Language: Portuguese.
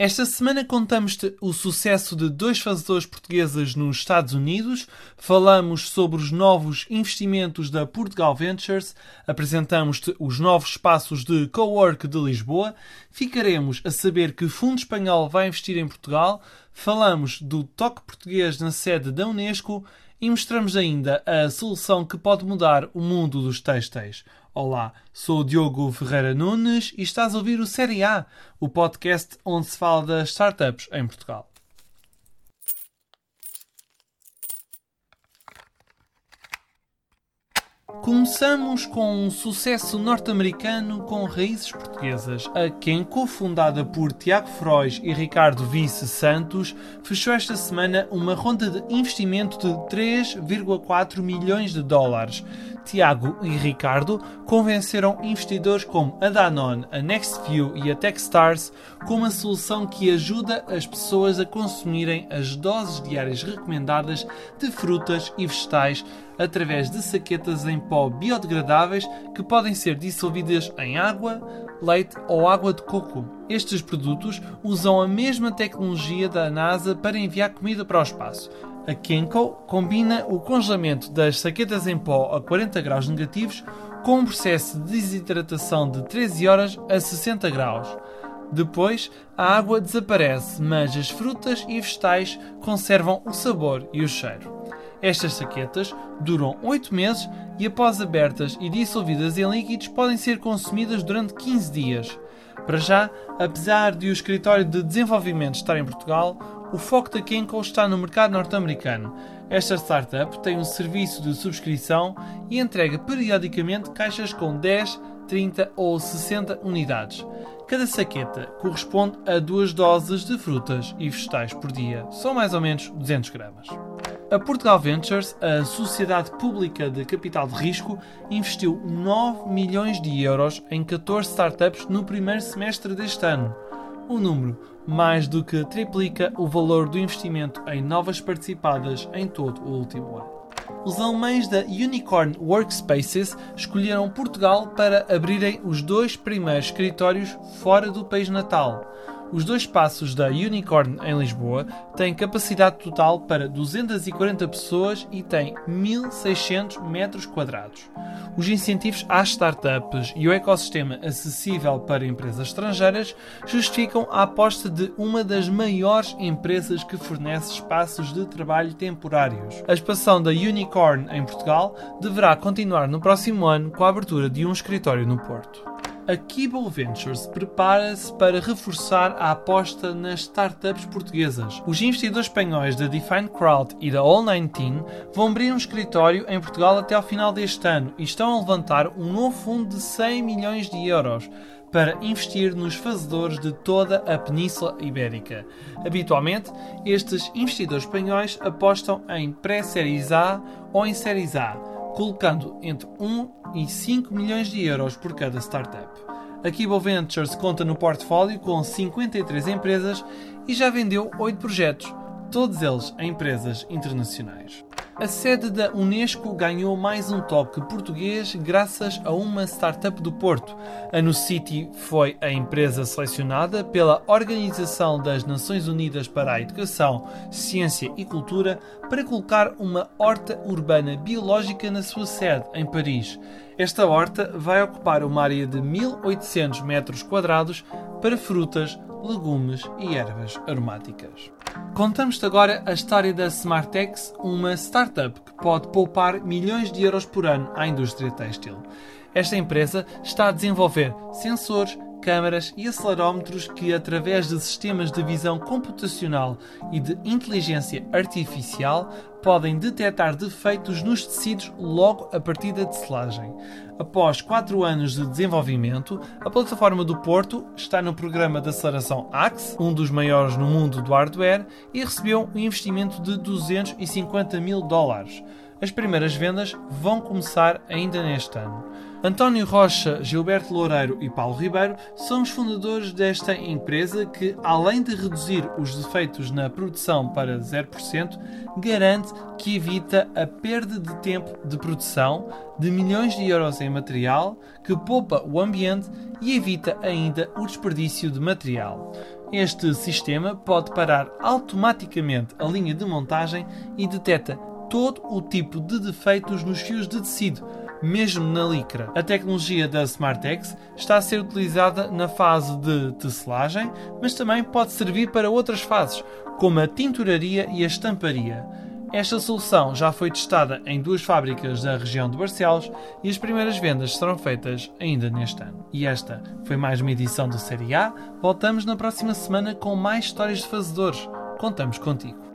Esta semana contamos-te o sucesso de dois fazedores portugueses nos Estados Unidos, falamos sobre os novos investimentos da Portugal Ventures, apresentamos-te os novos espaços de cowork de Lisboa, ficaremos a saber que fundo espanhol vai investir em Portugal, falamos do toque português na sede da Unesco e mostramos ainda a solução que pode mudar o mundo dos têxteis. Olá, sou o Diogo Ferreira Nunes e estás a ouvir o Série A, o podcast onde se fala das startups em Portugal. Começamos com um sucesso norte-americano com raízes portuguesas. A Kenco, fundada por Tiago Frois e Ricardo Vice Santos, fechou esta semana uma ronda de investimento de 3,4 milhões de dólares. Tiago e Ricardo convenceram investidores como a Danone, a Nextview e a Techstars com uma solução que ajuda as pessoas a consumirem as doses diárias recomendadas de frutas e vegetais através de saquetas em pó biodegradáveis que podem ser dissolvidas em água, leite ou água de coco. Estes produtos usam a mesma tecnologia da NASA para enviar comida para o espaço a Kenko combina o congelamento das saquetas em pó a 40 graus negativos com um processo de desidratação de 13 horas a 60 graus. Depois, a água desaparece, mas as frutas e vegetais conservam o sabor e o cheiro. Estas saquetas duram 8 meses e, após abertas e dissolvidas em líquidos, podem ser consumidas durante 15 dias. Para já, apesar de o escritório de desenvolvimento estar em Portugal, o foco da Kenko está no mercado norte-americano. Esta startup tem um serviço de subscrição e entrega periodicamente caixas com 10, 30 ou 60 unidades. Cada saqueta corresponde a duas doses de frutas e vegetais por dia, são mais ou menos 200 gramas. A Portugal Ventures, a sociedade pública de capital de risco, investiu 9 milhões de euros em 14 startups no primeiro semestre deste ano. O número mais do que triplica o valor do investimento em novas participadas em todo o último ano. Os alemães da Unicorn Workspaces escolheram Portugal para abrirem os dois primeiros escritórios fora do país natal. Os dois espaços da Unicorn em Lisboa têm capacidade total para 240 pessoas e têm 1.600 metros quadrados. Os incentivos às startups e o ecossistema acessível para empresas estrangeiras justificam a aposta de uma das maiores empresas que fornece espaços de trabalho temporários. A expansão da Unicorn em Portugal deverá continuar no próximo ano com a abertura de um escritório no Porto a Kibble Ventures prepara-se para reforçar a aposta nas startups portuguesas. Os investidores espanhóis da Define Crowd e da All19 vão abrir um escritório em Portugal até ao final deste ano e estão a levantar um novo fundo de 100 milhões de euros para investir nos fazedores de toda a Península Ibérica. Habitualmente, estes investidores espanhóis apostam em pré-séries A ou em séries A colocando entre 1 e 5 milhões de euros por cada startup. A Kibo Ventures conta no portfólio com 53 empresas e já vendeu 8 projetos, todos eles a empresas internacionais. A sede da Unesco ganhou mais um toque português graças a uma startup do Porto. A NuCity foi a empresa selecionada pela Organização das Nações Unidas para a Educação, Ciência e Cultura para colocar uma horta urbana biológica na sua sede, em Paris. Esta horta vai ocupar uma área de 1800 metros quadrados para frutas, legumes e ervas aromáticas. Contamos-te agora a história da Smartex, uma startup que pode poupar milhões de euros por ano à indústria têxtil. Esta empresa está a desenvolver sensores, câmaras e acelerómetros que, através de sistemas de visão computacional e de inteligência artificial, podem detectar defeitos nos tecidos logo a partir da tecelagem. Após 4 anos de desenvolvimento, a plataforma do Porto está no programa de aceleração AXE, um dos maiores no mundo do hardware, e recebeu um investimento de 250 mil dólares. As primeiras vendas vão começar ainda neste ano. António Rocha, Gilberto Loureiro e Paulo Ribeiro são os fundadores desta empresa que, além de reduzir os defeitos na produção para 0%, garante que evita a perda de tempo de produção de milhões de euros em material, que poupa o ambiente e evita ainda o desperdício de material. Este sistema pode parar automaticamente a linha de montagem e detecta todo o tipo de defeitos nos fios de tecido, mesmo na licra. A tecnologia da SmartX está a ser utilizada na fase de tecelagem, mas também pode servir para outras fases, como a tinturaria e a estamparia. Esta solução já foi testada em duas fábricas da região de Barcelos e as primeiras vendas serão feitas ainda neste ano. E esta foi mais uma edição do Série A. Voltamos na próxima semana com mais histórias de fazedores. Contamos contigo.